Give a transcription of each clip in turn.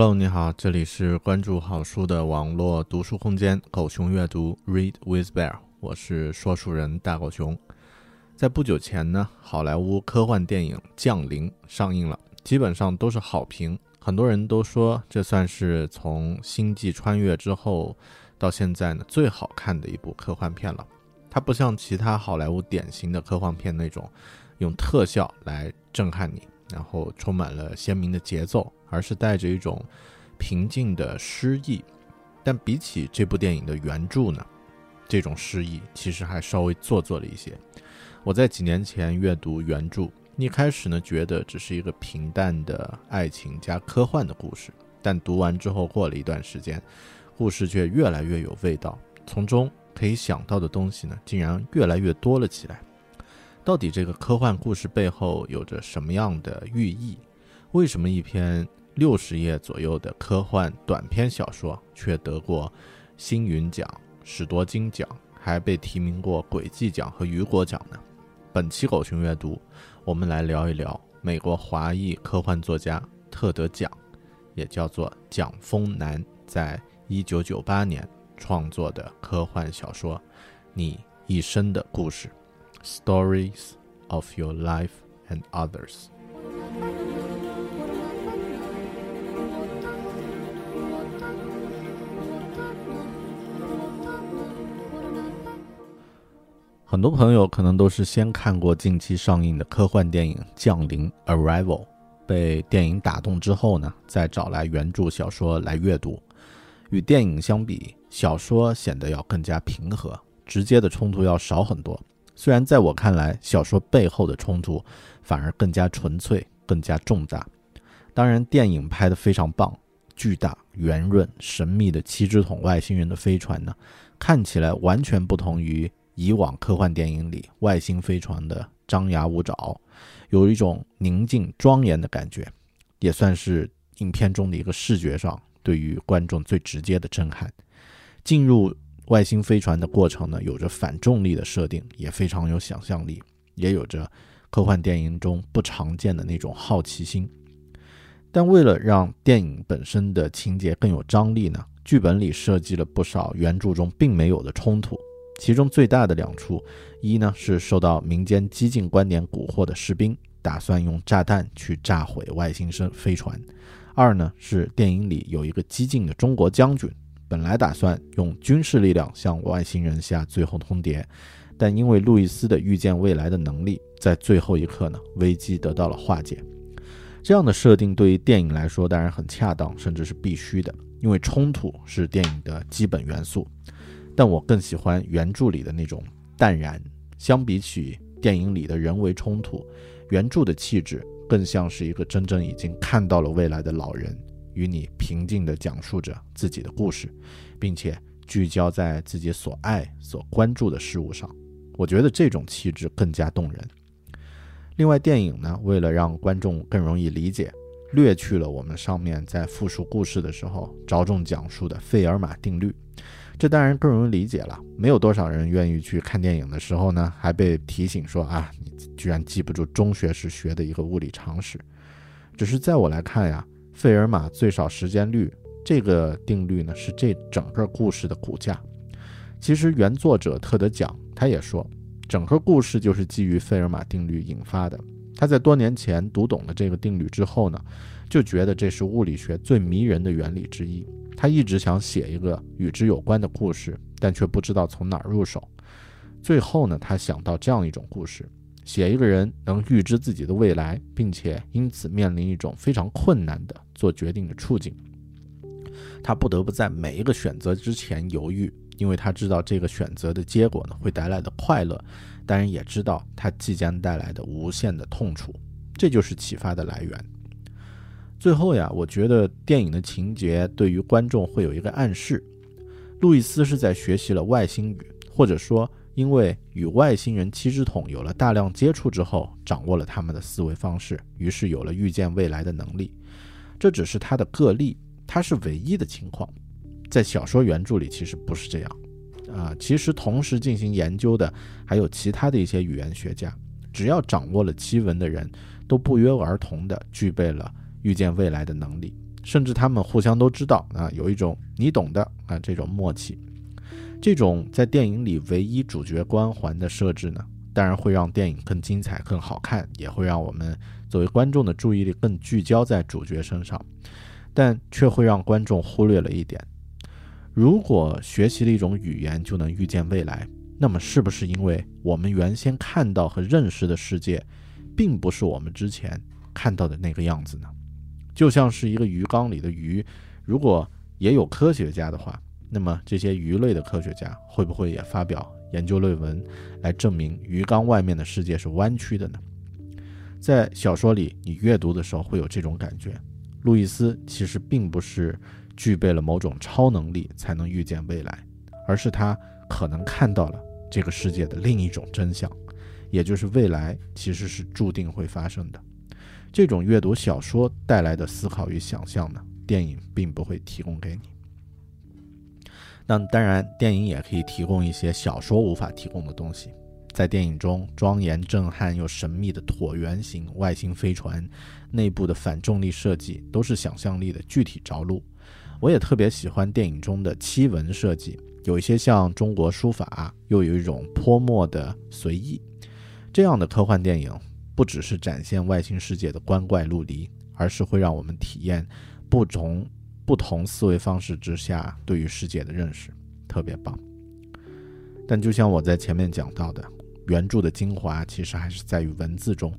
Hello，你好，这里是关注好书的网络读书空间“狗熊阅读 ”Read with Bear，我是说书人大狗熊。在不久前呢，好莱坞科幻电影《降临》上映了，基本上都是好评，很多人都说这算是从《星际穿越》之后到现在呢最好看的一部科幻片了。它不像其他好莱坞典型的科幻片那种用特效来震撼你。然后充满了鲜明的节奏，而是带着一种平静的诗意。但比起这部电影的原著呢，这种诗意其实还稍微做作了一些。我在几年前阅读原著，一开始呢觉得只是一个平淡的爱情加科幻的故事，但读完之后过了一段时间，故事却越来越有味道，从中可以想到的东西呢竟然越来越多了起来。到底这个科幻故事背后有着什么样的寓意？为什么一篇六十页左右的科幻短篇小说却得过星云奖、史多金奖，还被提名过轨迹奖和雨果奖呢？本期狗熊阅读，我们来聊一聊美国华裔科幻作家特德·奖，也叫做蒋峰南，在一九九八年创作的科幻小说《你一生的故事》。Stories of your life and others。很多朋友可能都是先看过近期上映的科幻电影《降临》（Arrival），被电影打动之后呢，再找来原著小说来阅读。与电影相比，小说显得要更加平和，直接的冲突要少很多。虽然在我看来，小说背后的冲突反而更加纯粹、更加重大。当然，电影拍得非常棒，巨大、圆润、神秘的七只桶外星人的飞船呢，看起来完全不同于以往科幻电影里外星飞船的张牙舞爪，有一种宁静庄严的感觉，也算是影片中的一个视觉上对于观众最直接的震撼。进入外星飞船的过程呢，有着反重力的设定，也非常有想象力，也有着科幻电影中不常见的那种好奇心。但为了让电影本身的情节更有张力呢，剧本里设计了不少原著中并没有的冲突。其中最大的两处，一呢是受到民间激进观点蛊惑的士兵，打算用炸弹去炸毁外星生飞船；二呢是电影里有一个激进的中国将军，本来打算用军事力量向外星人下最后通牒，但因为路易斯的预见未来的能力，在最后一刻呢，危机得到了化解。这样的设定对于电影来说当然很恰当，甚至是必须的，因为冲突是电影的基本元素。但我更喜欢原著里的那种淡然。相比起电影里的人为冲突，原著的气质更像是一个真正已经看到了未来的老人，与你平静地讲述着自己的故事，并且聚焦在自己所爱、所关注的事物上。我觉得这种气质更加动人。另外，电影呢，为了让观众更容易理解，略去了我们上面在复述故事的时候着重讲述的费尔马定律。这当然更容易理解了。没有多少人愿意去看电影的时候呢，还被提醒说啊，你居然记不住中学时学的一个物理常识。只是在我来看呀，费尔马最少时间率这个定律呢，是这整个故事的骨架。其实原作者特德讲他也说。整个故事就是基于费尔马定律引发的。他在多年前读懂了这个定律之后呢，就觉得这是物理学最迷人的原理之一。他一直想写一个与之有关的故事，但却不知道从哪儿入手。最后呢，他想到这样一种故事：写一个人能预知自己的未来，并且因此面临一种非常困难的做决定的处境。他不得不在每一个选择之前犹豫。因为他知道这个选择的结果呢会带来的快乐，当然也知道他即将带来的无限的痛楚，这就是启发的来源。最后呀，我觉得电影的情节对于观众会有一个暗示：路易斯是在学习了外星语，或者说因为与外星人七只桶有了大量接触之后，掌握了他们的思维方式，于是有了预见未来的能力。这只是他的个例，他是唯一的情况。在小说原著里，其实不是这样，啊，其实同时进行研究的还有其他的一些语言学家，只要掌握了七文的人，都不约而同的具备了预见未来的能力，甚至他们互相都知道啊，有一种你懂的啊这种默契。这种在电影里唯一主角光环的设置呢，当然会让电影更精彩、更好看，也会让我们作为观众的注意力更聚焦在主角身上，但却会让观众忽略了一点。如果学习了一种语言就能预见未来，那么是不是因为我们原先看到和认识的世界，并不是我们之前看到的那个样子呢？就像是一个鱼缸里的鱼，如果也有科学家的话，那么这些鱼类的科学家会不会也发表研究论文来证明鱼缸外面的世界是弯曲的呢？在小说里，你阅读的时候会有这种感觉，路易斯其实并不是。具备了某种超能力才能预见未来，而是他可能看到了这个世界的另一种真相，也就是未来其实是注定会发生的。这种阅读小说带来的思考与想象呢，电影并不会提供给你。那当然，电影也可以提供一些小说无法提供的东西。在电影中，庄严、震撼又神秘的椭圆形外星飞船内部的反重力设计，都是想象力的具体着陆。我也特别喜欢电影中的七文设计，有一些像中国书法，又有一种泼墨的随意。这样的科幻电影不只是展现外星世界的光怪陆离，而是会让我们体验不同不同思维方式之下对于世界的认识，特别棒。但就像我在前面讲到的，原著的精华其实还是在于文字中。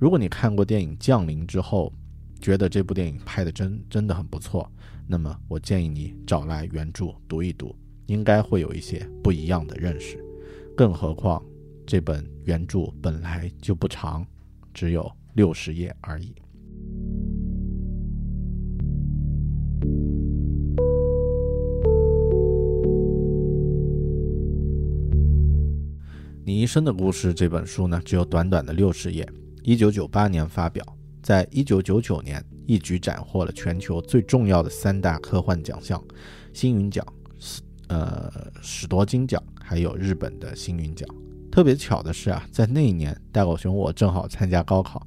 如果你看过电影《降临》之后，觉得这部电影拍的真真的很不错。那么，我建议你找来原著读一读，应该会有一些不一样的认识。更何况，这本原著本来就不长，只有六十页而已。《你一生的故事》这本书呢，只有短短的六十页，一九九八年发表，在一九九九年一举斩获了全球最重要的三大科幻奖项——星云奖、呃史多金奖，还有日本的星云奖。特别巧的是啊，在那一年，大狗熊我正好参加高考，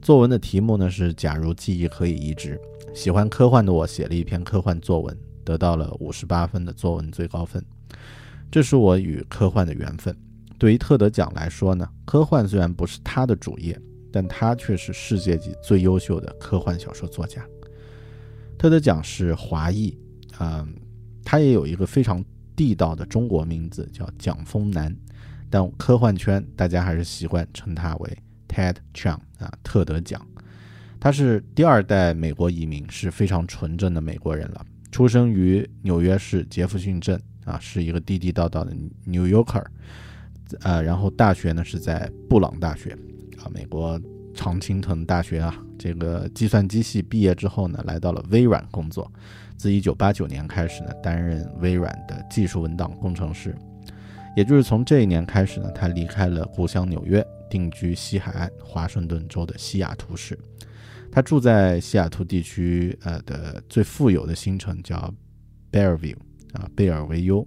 作文的题目呢是“假如记忆可以移植”。喜欢科幻的我写了一篇科幻作文，得到了五十八分的作文最高分。这是我与科幻的缘分。对于特德奖来说呢，科幻虽然不是他的主业，但他却是世界级最优秀的科幻小说作家。特德奖是华裔，嗯，他也有一个非常地道的中国名字，叫蒋峰南。但科幻圈大家还是习惯称他为 Ted Chang 啊，特德奖。他是第二代美国移民，是非常纯正的美国人了。出生于纽约市杰弗逊镇啊，是一个地地道道的 New Yorker。呃，然后大学呢是在布朗大学啊，美国常青藤大学啊。这个计算机系毕业之后呢，来到了微软工作。自1989年开始呢，担任微软的技术文档工程师。也就是从这一年开始呢，他离开了故乡纽约，定居西海岸华盛顿州的西雅图市。他住在西雅图地区呃的最富有的新城，叫 Bearview 啊，贝尔维优。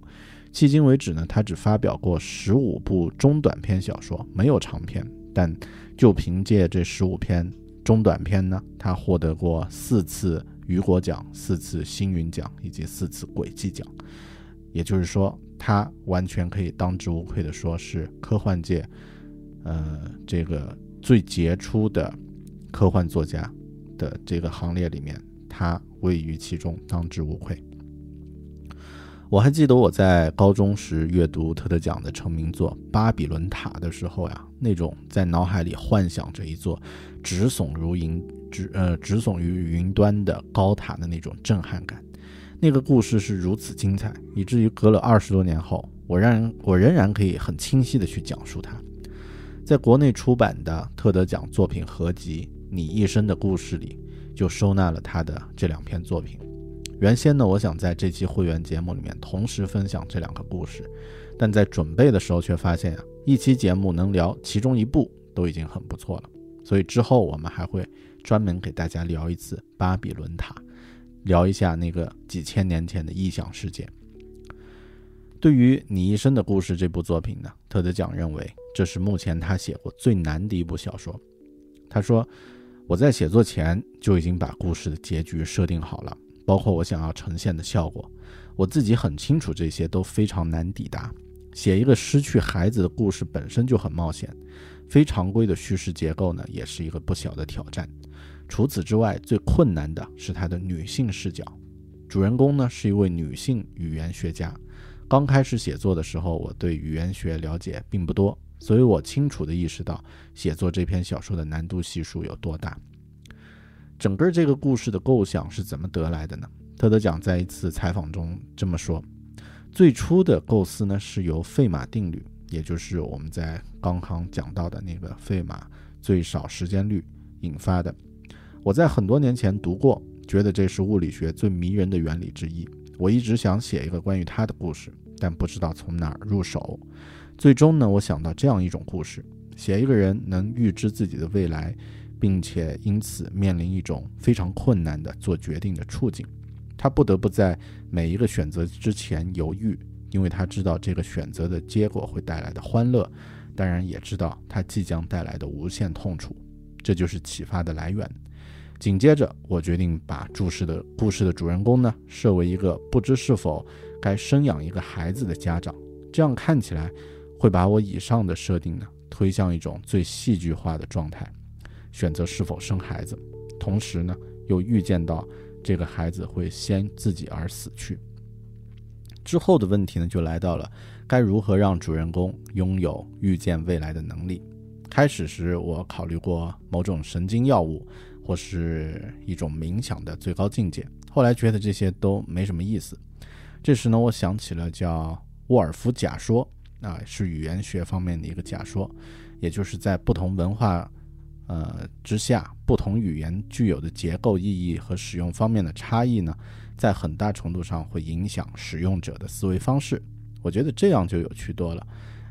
迄今为止呢，他只发表过十五部中短篇小说，没有长篇。但就凭借这十五篇中短篇呢，他获得过四次雨果奖、四次星云奖以及四次轨迹奖。也就是说。他完全可以当之无愧地说是科幻界，呃，这个最杰出的科幻作家的这个行列里面，他位于其中，当之无愧。我还记得我在高中时阅读特德奖的成名作《巴比伦塔》的时候呀，那种在脑海里幻想着一座直耸如云、直呃直耸于云端的高塔的那种震撼感。那个故事是如此精彩，以至于隔了二十多年后，我让我仍然可以很清晰地去讲述它。在国内出版的特德奖作品合集《你一生的故事》里，就收纳了他的这两篇作品。原先呢，我想在这期会员节目里面同时分享这两个故事，但在准备的时候却发现呀，一期节目能聊其中一部都已经很不错了。所以之后我们还会专门给大家聊一次《巴比伦塔》。聊一下那个几千年前的异想世界。对于你一生的故事这部作品呢，特德奖认为这是目前他写过最难的一部小说。他说：“我在写作前就已经把故事的结局设定好了，包括我想要呈现的效果，我自己很清楚这些都非常难抵达。写一个失去孩子的故事本身就很冒险，非常规的叙事结构呢，也是一个不小的挑战。”除此之外，最困难的是他的女性视角。主人公呢是一位女性语言学家。刚开始写作的时候，我对语言学了解并不多，所以我清楚地意识到写作这篇小说的难度系数有多大。整个这个故事的构想是怎么得来的呢？特德奖在一次采访中这么说：最初的构思呢是由费马定律，也就是我们在刚刚讲到的那个费马最少时间律引发的。我在很多年前读过，觉得这是物理学最迷人的原理之一。我一直想写一个关于它的故事，但不知道从哪儿入手。最终呢，我想到这样一种故事：写一个人能预知自己的未来，并且因此面临一种非常困难的做决定的处境。他不得不在每一个选择之前犹豫，因为他知道这个选择的结果会带来的欢乐，当然也知道他即将带来的无限痛楚。这就是启发的来源。紧接着，我决定把注释的故事的主人公呢设为一个不知是否该生养一个孩子的家长，这样看起来会把我以上的设定呢推向一种最戏剧化的状态，选择是否生孩子，同时呢又预见到这个孩子会先自己而死去。之后的问题呢就来到了该如何让主人公拥有预见未来的能力。开始时我考虑过某种神经药物。或是一种冥想的最高境界。后来觉得这些都没什么意思。这时呢，我想起了叫沃尔夫假说，啊，是语言学方面的一个假说，也就是在不同文化，呃之下，不同语言具有的结构意义和使用方面的差异呢，在很大程度上会影响使用者的思维方式。我觉得这样就有趣多了。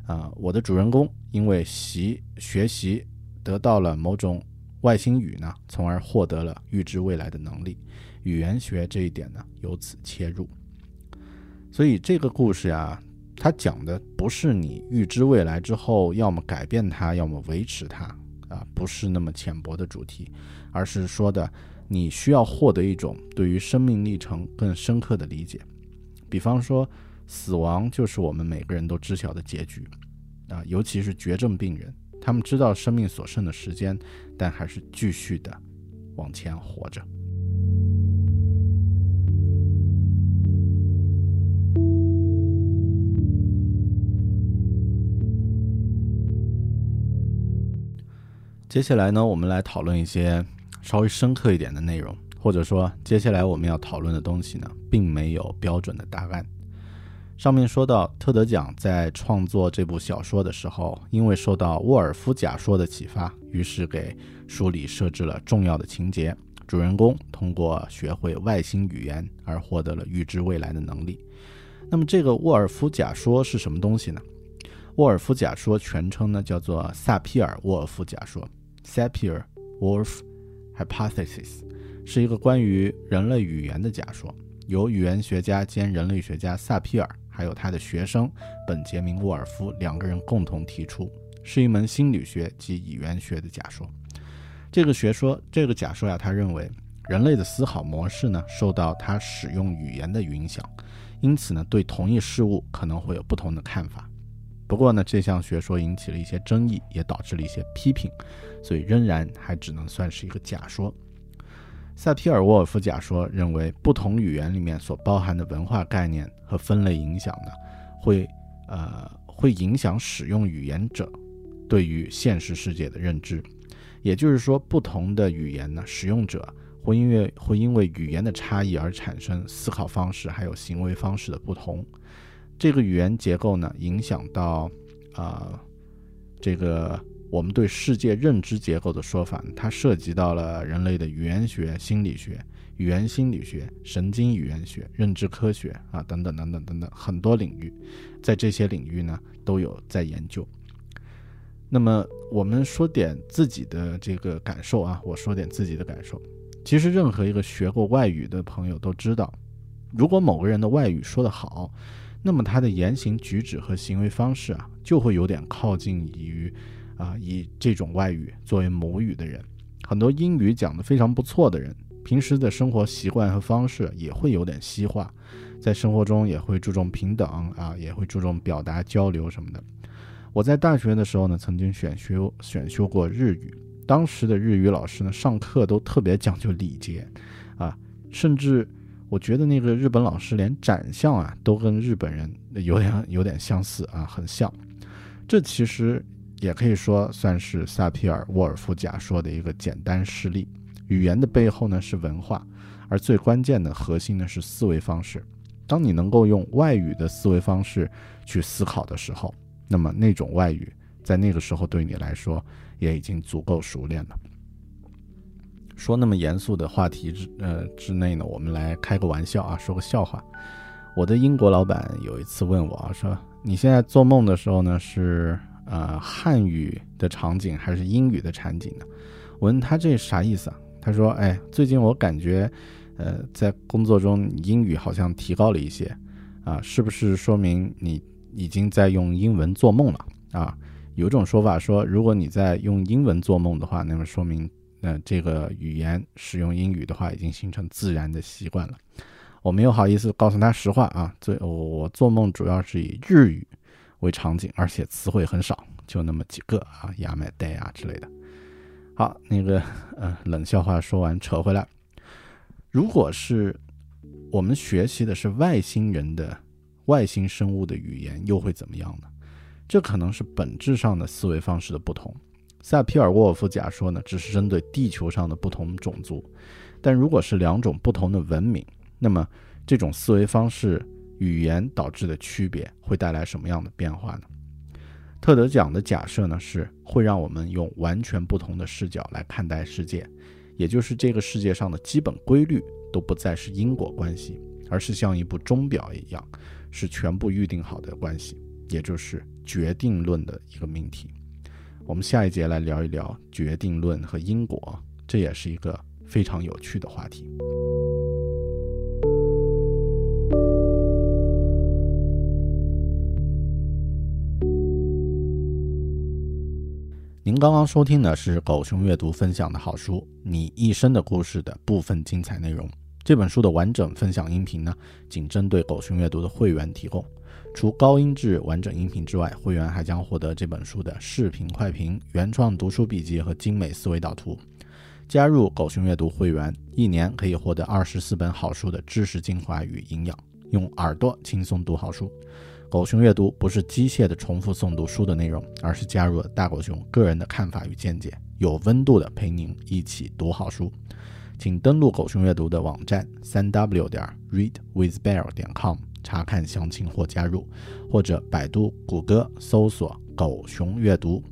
啊，我的主人公因为习学习得到了某种外星语呢，从而获得了预知未来的能力。语言学这一点呢，由此切入。所以这个故事呀，它讲的不是你预知未来之后，要么改变它，要么维持它啊，不是那么浅薄的主题，而是说的你需要获得一种对于生命历程更深刻的理解。比方说，死亡就是我们每个人都知晓的结局啊，尤其是绝症病人，他们知道生命所剩的时间，但还是继续的往前活着。接下来呢，我们来讨论一些稍微深刻一点的内容，或者说，接下来我们要讨论的东西呢，并没有标准的答案。上面说到，特德奖在创作这部小说的时候，因为受到沃尔夫假说的启发，于是给书里设置了重要的情节：主人公通过学会外星语言而获得了预知未来的能力。那么，这个沃尔夫假说是什么东西呢？沃尔夫假说全称呢叫做萨皮尔沃尔夫假说。Sapir-Whorf hypothesis 是一个关于人类语言的假说，由语言学家兼人类学家萨皮尔还有他的学生本杰明·沃尔夫两个人共同提出，是一门心理学及语言学的假说。这个学说，这个假说呀，他认为人类的思考模式呢受到他使用语言的影响，因此呢对同一事物可能会有不同的看法。不过呢，这项学说引起了一些争议，也导致了一些批评，所以仍然还只能算是一个假说。萨皮尔沃尔夫假说认为，不同语言里面所包含的文化概念和分类影响呢，会呃会影响使用语言者对于现实世界的认知。也就是说，不同的语言呢，使用者会因为会因为语言的差异而产生思考方式还有行为方式的不同。这个语言结构呢，影响到，啊，这个我们对世界认知结构的说法，它涉及到了人类的语言学、心理学、语言心理学、神经语言学、认知科学啊，等等等等等等很多领域，在这些领域呢都有在研究。那么我们说点自己的这个感受啊，我说点自己的感受。其实任何一个学过外语的朋友都知道，如果某个人的外语说得好。那么他的言行举止和行为方式啊，就会有点靠近于，啊，以这种外语作为母语的人。很多英语讲得非常不错的人，平时的生活习惯和方式也会有点西化，在生活中也会注重平等啊，也会注重表达交流什么的。我在大学的时候呢，曾经选修选修过日语，当时的日语老师呢，上课都特别讲究礼节，啊，甚至。我觉得那个日本老师连长相啊都跟日本人有点有点相似啊，很像。这其实也可以说算是萨皮尔沃尔夫假说的一个简单事例。语言的背后呢是文化，而最关键的核心呢是思维方式。当你能够用外语的思维方式去思考的时候，那么那种外语在那个时候对你来说也已经足够熟练了。说那么严肃的话题之呃之内呢，我们来开个玩笑啊，说个笑话。我的英国老板有一次问我啊，说你现在做梦的时候呢，是呃汉语的场景还是英语的场景呢？我问他这啥意思啊？他说，哎，最近我感觉，呃，在工作中英语好像提高了一些，啊，是不是说明你已经在用英文做梦了啊？有种说法说，如果你在用英文做梦的话，那么说明。那这个语言使用英语的话，已经形成自然的习惯了。我没有好意思告诉他实话啊，最我做梦主要是以日语为场景，而且词汇很少，就那么几个啊，亚美代啊之类的。好，那个呃冷笑话说完，扯回来。如果是我们学习的是外星人的外星生物的语言，又会怎么样呢？这可能是本质上的思维方式的不同。萨皮尔沃尔夫假说呢，只是针对地球上的不同种族，但如果是两种不同的文明，那么这种思维方式、语言导致的区别会带来什么样的变化呢？特德讲的假设呢，是会让我们用完全不同的视角来看待世界，也就是这个世界上的基本规律都不再是因果关系，而是像一部钟表一样，是全部预定好的关系。也就是决定论的一个命题。我们下一节来聊一聊决定论和因果，这也是一个非常有趣的话题。您刚刚收听的是狗熊阅读分享的好书《你一生的故事》的部分精彩内容。这本书的完整分享音频呢，仅针对狗熊阅读的会员提供。除高音质完整音频之外，会员还将获得这本书的视频快评、原创读书笔记和精美思维导图。加入狗熊阅读会员，一年可以获得二十四本好书的知识精华与营养，用耳朵轻松读好书。狗熊阅读不是机械的重复诵读书的内容，而是加入了大狗熊个人的看法与见解，有温度的陪您一起读好书。请登录狗熊阅读的网站三 w 点 readwithbear 点 com 查看详情或加入，或者百度、谷歌搜索“狗熊阅读”，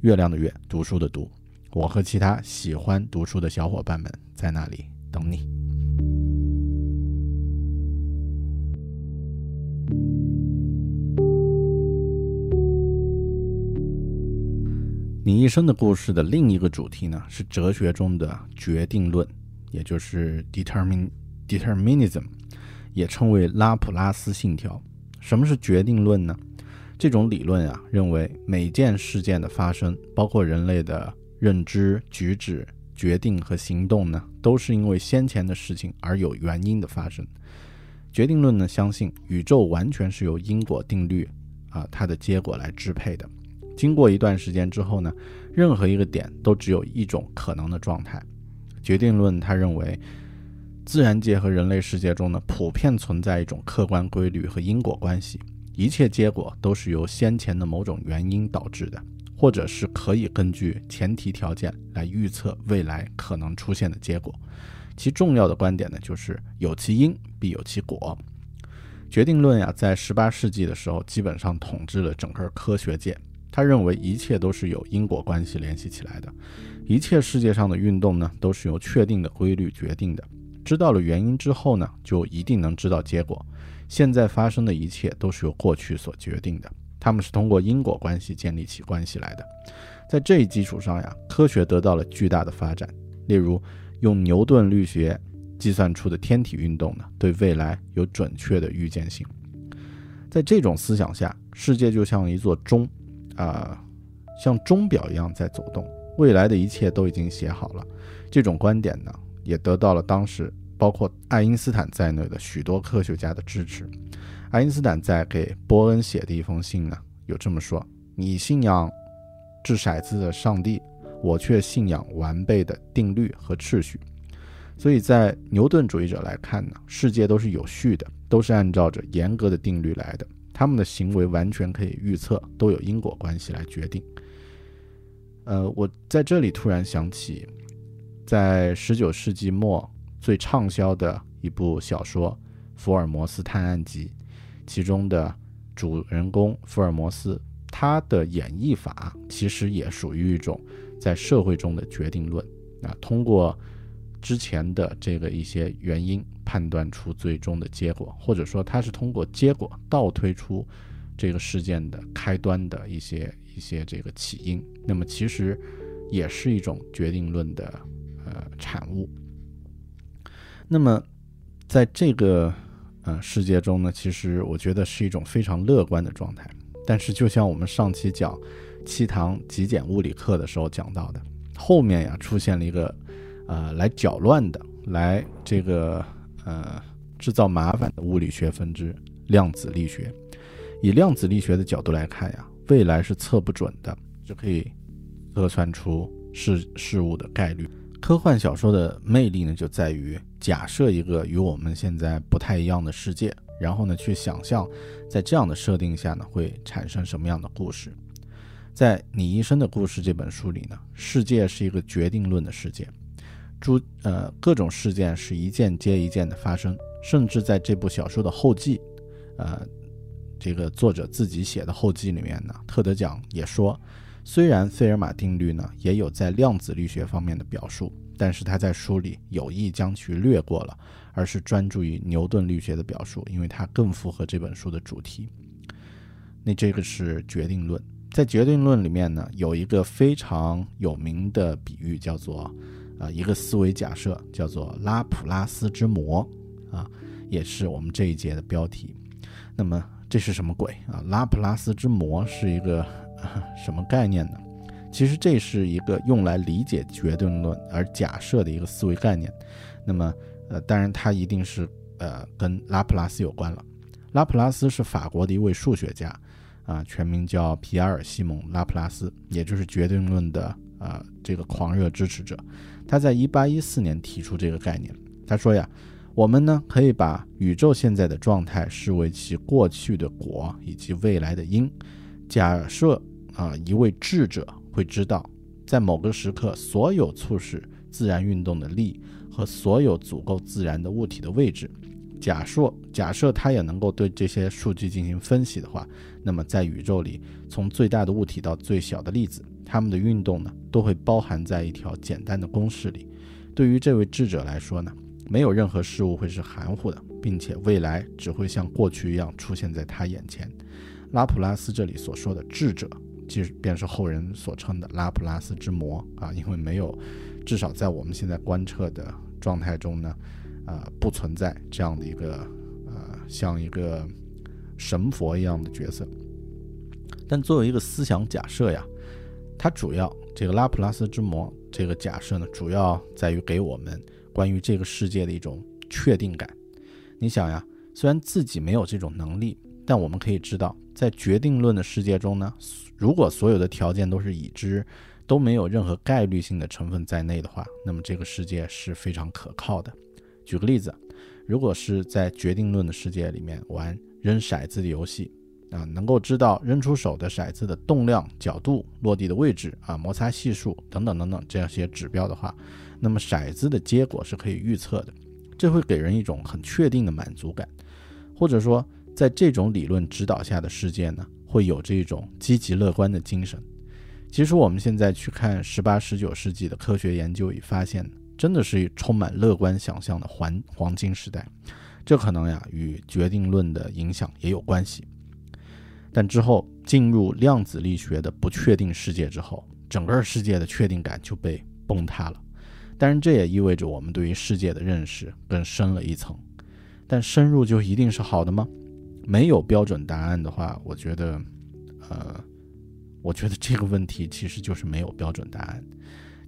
月亮的月，读书的读。我和其他喜欢读书的小伙伴们在那里等你。你一生的故事的另一个主题呢，是哲学中的决定论，也就是 determin determinism，也称为拉普拉斯信条。什么是决定论呢？这种理论啊，认为每件事件的发生，包括人类的认知、举止、决定和行动呢，都是因为先前的事情而有原因的发生。决定论呢，相信宇宙完全是由因果定律啊，它的结果来支配的。经过一段时间之后呢，任何一个点都只有一种可能的状态。决定论他认为，自然界和人类世界中呢，普遍存在一种客观规律和因果关系，一切结果都是由先前的某种原因导致的，或者是可以根据前提条件来预测未来可能出现的结果。其重要的观点呢，就是有其因必有其果。决定论呀，在十八世纪的时候，基本上统治了整个科学界。他认为一切都是有因果关系联系起来的，一切世界上的运动呢，都是由确定的规律决定的。知道了原因之后呢，就一定能知道结果。现在发生的一切都是由过去所决定的，他们是通过因果关系建立起关系来的。在这一基础上呀，科学得到了巨大的发展。例如，用牛顿力学计算出的天体运动呢，对未来有准确的预见性。在这种思想下，世界就像一座钟。啊，像钟表一样在走动，未来的一切都已经写好了。这种观点呢，也得到了当时包括爱因斯坦在内的许多科学家的支持。爱因斯坦在给波恩写的一封信呢，有这么说：“你信仰掷骰子的上帝，我却信仰完备的定律和秩序。”所以在牛顿主义者来看呢，世界都是有序的，都是按照着严格的定律来的。他们的行为完全可以预测，都有因果关系来决定。呃，我在这里突然想起，在十九世纪末最畅销的一部小说《福尔摩斯探案集》，其中的主人公福尔摩斯，他的演绎法其实也属于一种在社会中的决定论啊，通过。之前的这个一些原因判断出最终的结果，或者说他是通过结果倒推出这个事件的开端的一些一些这个起因，那么其实也是一种决定论的呃产物。那么在这个呃世界中呢，其实我觉得是一种非常乐观的状态。但是就像我们上期讲七堂极简物理课的时候讲到的，后面呀出现了一个。呃，来搅乱的，来这个呃制造麻烦的物理学分支——量子力学。以量子力学的角度来看呀，未来是测不准的，就可以测算出事事物的概率。科幻小说的魅力呢，就在于假设一个与我们现在不太一样的世界，然后呢，去想象在这样的设定下呢，会产生什么样的故事。在你一生的故事这本书里呢，世界是一个决定论的世界。诸呃各种事件是一件接一件的发生，甚至在这部小说的后记，呃，这个作者自己写的后记里面呢，特德奖也说，虽然费尔马定律呢也有在量子力学方面的表述，但是他在书里有意将其略过了，而是专注于牛顿力学的表述，因为它更符合这本书的主题。那这个是决定论。在决定论里面呢，有一个非常有名的比喻，叫做啊一个思维假设，叫做拉普拉斯之魔啊，也是我们这一节的标题。那么这是什么鬼啊？拉普拉斯之魔是一个什么概念呢？其实这是一个用来理解决定论而假设的一个思维概念。那么呃，当然它一定是呃跟拉普拉斯有关了。拉普拉斯是法国的一位数学家，啊，全名叫皮埃尔·西蒙·拉普拉斯，也就是决定论的啊这个狂热支持者。他在1814年提出这个概念。他说呀，我们呢可以把宇宙现在的状态视为其过去的果以及未来的因。假设啊一位智者会知道，在某个时刻，所有促使自然运动的力和所有足够自然的物体的位置。假设假设他也能够对这些数据进行分析的话，那么在宇宙里，从最大的物体到最小的粒子，他们的运动呢，都会包含在一条简单的公式里。对于这位智者来说呢，没有任何事物会是含糊的，并且未来只会像过去一样出现在他眼前。拉普拉斯这里所说的智者，其实便是后人所称的拉普拉斯之魔啊，因为没有，至少在我们现在观测的状态中呢。呃，不存在这样的一个呃，像一个神佛一样的角色。但作为一个思想假设呀，它主要这个拉普拉斯之魔这个假设呢，主要在于给我们关于这个世界的一种确定感。你想呀，虽然自己没有这种能力，但我们可以知道，在决定论的世界中呢，如果所有的条件都是已知，都没有任何概率性的成分在内的话，那么这个世界是非常可靠的。举个例子，如果是在决定论的世界里面玩扔骰子的游戏，啊，能够知道扔出手的骰子的动量、角度、落地的位置啊、摩擦系数等等等等这样些指标的话，那么骰子的结果是可以预测的，这会给人一种很确定的满足感，或者说，在这种理论指导下的世界呢，会有这种积极乐观的精神。其实我们现在去看十八、十九世纪的科学研究，已发现。真的是充满乐观想象的黄黄金时代，这可能呀与决定论的影响也有关系。但之后进入量子力学的不确定世界之后，整个世界的确定感就被崩塌了。当然，这也意味着我们对于世界的认识更深了一层。但深入就一定是好的吗？没有标准答案的话，我觉得，呃，我觉得这个问题其实就是没有标准答案。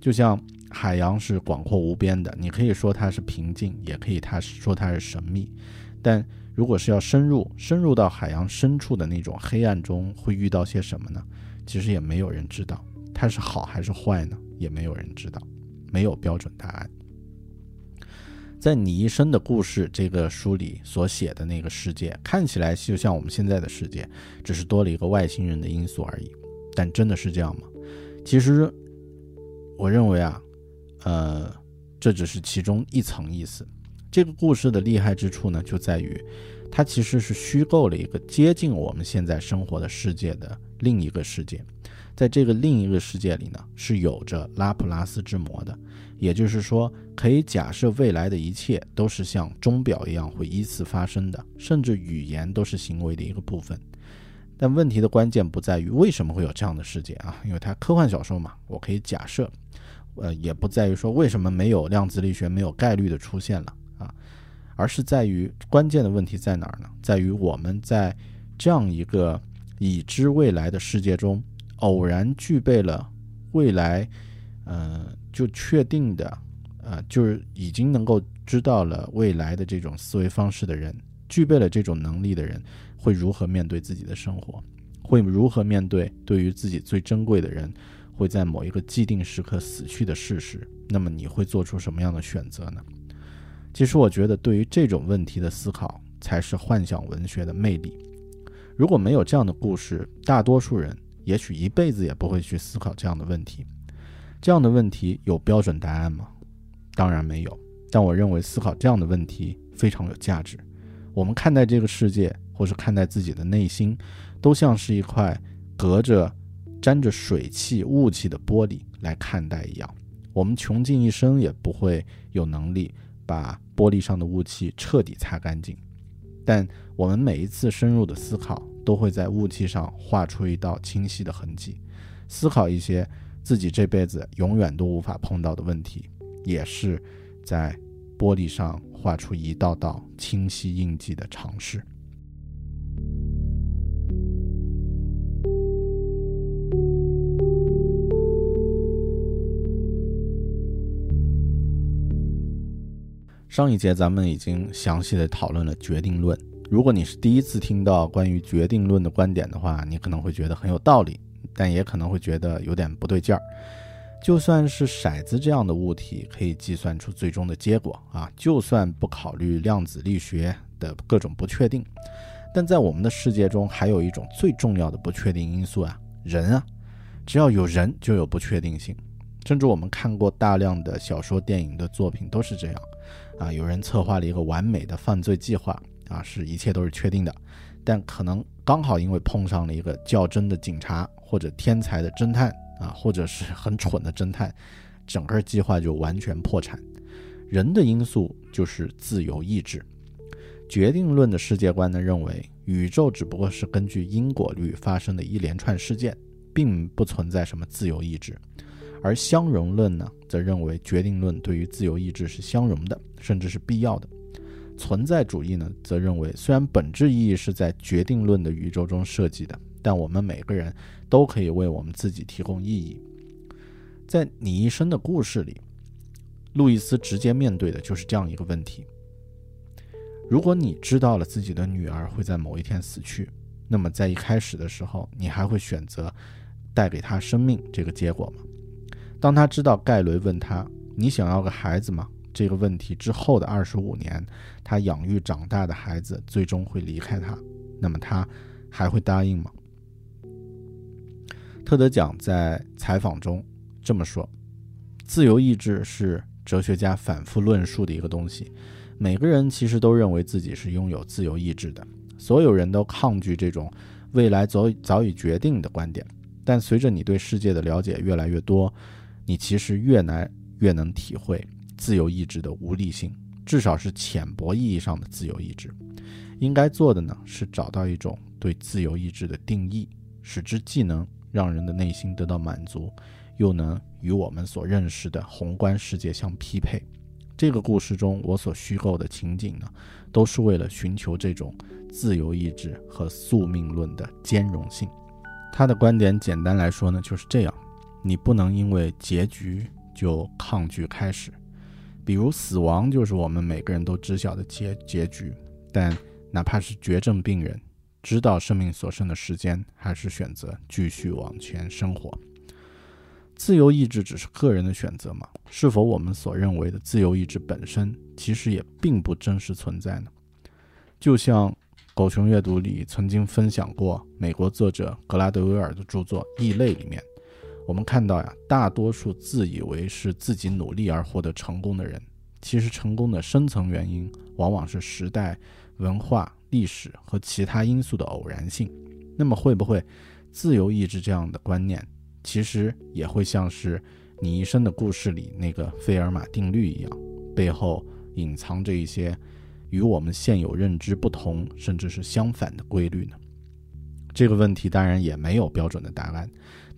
就像海洋是广阔无边的，你可以说它是平静，也可以它说它是神秘。但如果是要深入，深入到海洋深处的那种黑暗中，会遇到些什么呢？其实也没有人知道，它是好还是坏呢？也没有人知道，没有标准答案。在你一生的故事这个书里所写的那个世界，看起来就像我们现在的世界，只是多了一个外星人的因素而已。但真的是这样吗？其实。我认为啊，呃，这只是其中一层意思。这个故事的厉害之处呢，就在于它其实是虚构了一个接近我们现在生活的世界的另一个世界。在这个另一个世界里呢，是有着拉普拉斯之魔的，也就是说，可以假设未来的一切都是像钟表一样会依次发生的，甚至语言都是行为的一个部分。但问题的关键不在于为什么会有这样的世界啊，因为它科幻小说嘛，我可以假设。呃，也不在于说为什么没有量子力学、没有概率的出现了，而是在于关键的问题在哪儿呢？在于我们在这样一个已知未来的世界中，偶然具备了未来，呃，就确定的，呃，就是已经能够知道了未来的这种思维方式的人，具备了这种能力的人，会如何面对自己的生活？会如何面对对于自己最珍贵的人？会在某一个既定时刻死去的事实，那么你会做出什么样的选择呢？其实我觉得，对于这种问题的思考，才是幻想文学的魅力。如果没有这样的故事，大多数人也许一辈子也不会去思考这样的问题。这样的问题有标准答案吗？当然没有。但我认为思考这样的问题非常有价值。我们看待这个世界，或是看待自己的内心，都像是一块隔着。沾着水汽、雾气的玻璃来看待一样，我们穷尽一生也不会有能力把玻璃上的雾气彻底擦干净。但我们每一次深入的思考，都会在雾气上画出一道清晰的痕迹，思考一些自己这辈子永远都无法碰到的问题，也是在玻璃上画出一道道清晰印记的尝试。上一节咱们已经详细的讨论了决定论。如果你是第一次听到关于决定论的观点的话，你可能会觉得很有道理，但也可能会觉得有点不对劲儿。就算是骰子这样的物体可以计算出最终的结果啊，就算不考虑量子力学的各种不确定，但在我们的世界中还有一种最重要的不确定因素啊，人啊，只要有人就有不确定性。甚至我们看过大量的小说、电影的作品都是这样。啊，有人策划了一个完美的犯罪计划，啊，是一切都是确定的，但可能刚好因为碰上了一个较真的警察，或者天才的侦探，啊，或者是很蠢的侦探，整个计划就完全破产。人的因素就是自由意志。决定论的世界观呢，认为宇宙只不过是根据因果律发生的一连串事件，并不存在什么自由意志。而相容论呢，则认为决定论对于自由意志是相容的，甚至是必要的。存在主义呢，则认为虽然本质意义是在决定论的宇宙中设计的，但我们每个人都可以为我们自己提供意义。在你一生的故事里，路易斯直接面对的就是这样一个问题：如果你知道了自己的女儿会在某一天死去，那么在一开始的时候，你还会选择带给她生命这个结果吗？当他知道盖伦问他“你想要个孩子吗”这个问题之后的二十五年，他养育长大的孩子最终会离开他，那么他还会答应吗？特德奖在采访中这么说：“自由意志是哲学家反复论述的一个东西，每个人其实都认为自己是拥有自由意志的，所有人都抗拒这种未来早早已决定的观点，但随着你对世界的了解越来越多。”你其实越难越能体会自由意志的无力性，至少是浅薄意义上的自由意志。应该做的呢，是找到一种对自由意志的定义，使之既能让人的内心得到满足，又能与我们所认识的宏观世界相匹配。这个故事中我所虚构的情景呢，都是为了寻求这种自由意志和宿命论的兼容性。他的观点简单来说呢，就是这样。你不能因为结局就抗拒开始，比如死亡就是我们每个人都知晓的结结局。但哪怕是绝症病人，知道生命所剩的时间，还是选择继续往前生活。自由意志只是个人的选择吗？是否我们所认为的自由意志本身，其实也并不真实存在呢？就像狗熊阅读里曾经分享过美国作者格拉德威尔的著作《异类》里面。我们看到呀，大多数自以为是自己努力而获得成功的人，其实成功的深层原因往往是时代、文化、历史和其他因素的偶然性。那么，会不会自由意志这样的观念，其实也会像是你一生的故事里那个费尔马定律一样，背后隐藏着一些与我们现有认知不同，甚至是相反的规律呢？这个问题当然也没有标准的答案。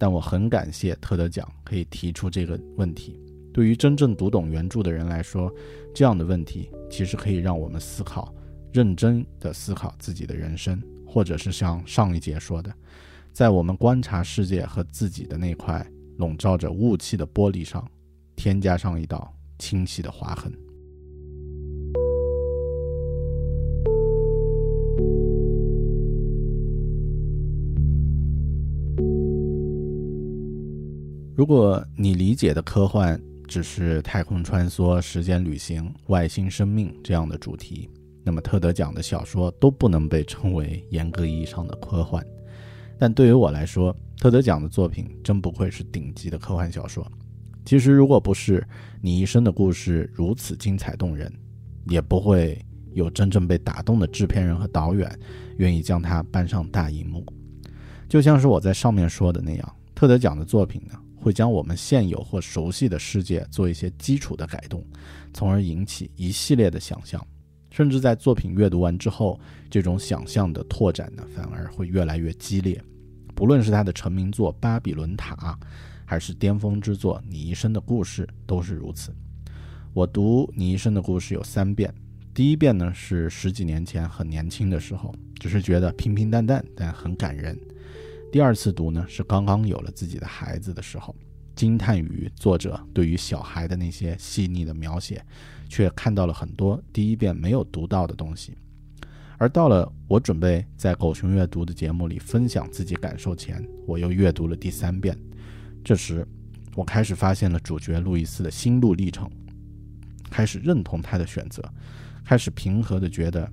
但我很感谢特德奖可以提出这个问题。对于真正读懂原著的人来说，这样的问题其实可以让我们思考，认真的思考自己的人生，或者是像上一节说的，在我们观察世界和自己的那块笼罩着雾气的玻璃上，添加上一道清晰的划痕。如果你理解的科幻只是太空穿梭、时间旅行、外星生命这样的主题，那么特德奖的小说都不能被称为严格意义上的科幻。但对于我来说，特德奖的作品真不愧是顶级的科幻小说。其实，如果不是你一生的故事如此精彩动人，也不会有真正被打动的制片人和导演愿意将它搬上大荧幕。就像是我在上面说的那样，特德奖的作品呢？会将我们现有或熟悉的世界做一些基础的改动，从而引起一系列的想象。甚至在作品阅读完之后，这种想象的拓展呢，反而会越来越激烈。不论是他的成名作《巴比伦塔》，还是巅峰之作《你一生的故事》，都是如此。我读《你一生的故事》有三遍，第一遍呢是十几年前很年轻的时候，只是觉得平平淡淡，但很感人。第二次读呢是刚刚有了自己的孩子的时候。惊叹于作者对于小孩的那些细腻的描写，却看到了很多第一遍没有读到的东西。而到了我准备在狗熊阅读的节目里分享自己感受前，我又阅读了第三遍。这时，我开始发现了主角路易斯的心路历程，开始认同他的选择，开始平和的觉得，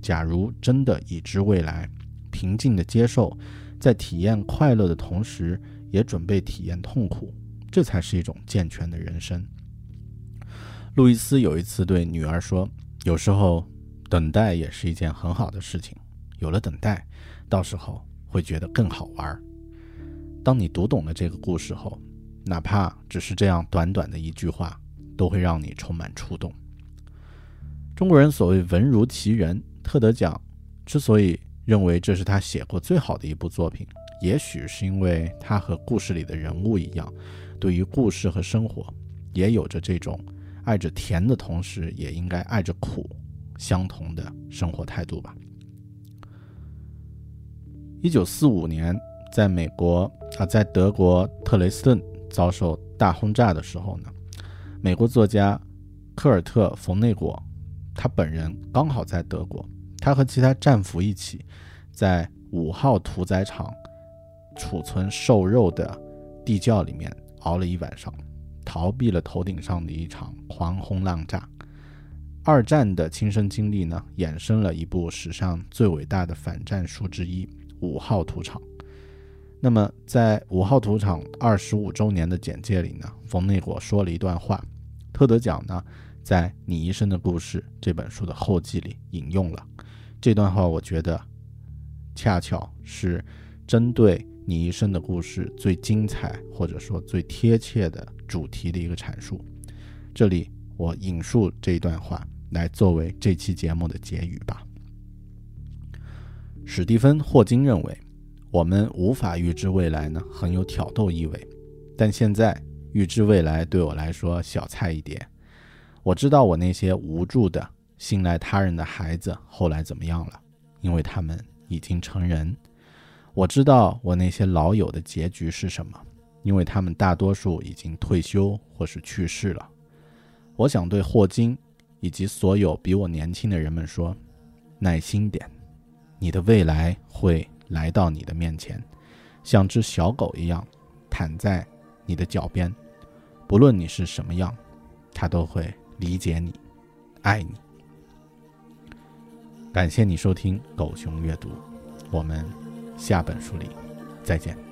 假如真的已知未来，平静的接受，在体验快乐的同时，也准备体验痛苦。这才是一种健全的人生。路易斯有一次对女儿说：“有时候，等待也是一件很好的事情。有了等待，到时候会觉得更好玩。当你读懂了这个故事后，哪怕只是这样短短的一句话，都会让你充满触动。”中国人所谓“文如其人”，特德奖之所以认为这是他写过最好的一部作品，也许是因为他和故事里的人物一样。对于故事和生活，也有着这种爱着甜的同时，也应该爱着苦相同的生活态度吧。一九四五年，在美国啊，在德国特雷斯顿遭受大轰炸的时候呢，美国作家科尔特·冯内果，他本人刚好在德国，他和其他战俘一起，在五号屠宰场储存瘦肉的地窖里面。熬了一晚上，逃避了头顶上的一场狂轰浪炸。二战的亲身经历呢，衍生了一部史上最伟大的反战书之一《五号屠场》。那么，在五号屠场二十五周年的简介里呢，冯内果说了一段话，特德奖呢，在《你一生的故事》这本书的后记里引用了这段话。我觉得，恰巧是针对。你一生的故事最精彩，或者说最贴切的主题的一个阐述。这里我引述这一段话来作为这期节目的结语吧。史蒂芬·霍金认为，我们无法预知未来呢，很有挑逗意味。但现在预知未来对我来说小菜一碟。我知道我那些无助的信赖他人的孩子后来怎么样了，因为他们已经成人。我知道我那些老友的结局是什么，因为他们大多数已经退休或是去世了。我想对霍金以及所有比我年轻的人们说：耐心点，你的未来会来到你的面前，像只小狗一样躺在你的脚边。不论你是什么样，它都会理解你，爱你。感谢你收听狗熊阅读，我们。下本书里，再见。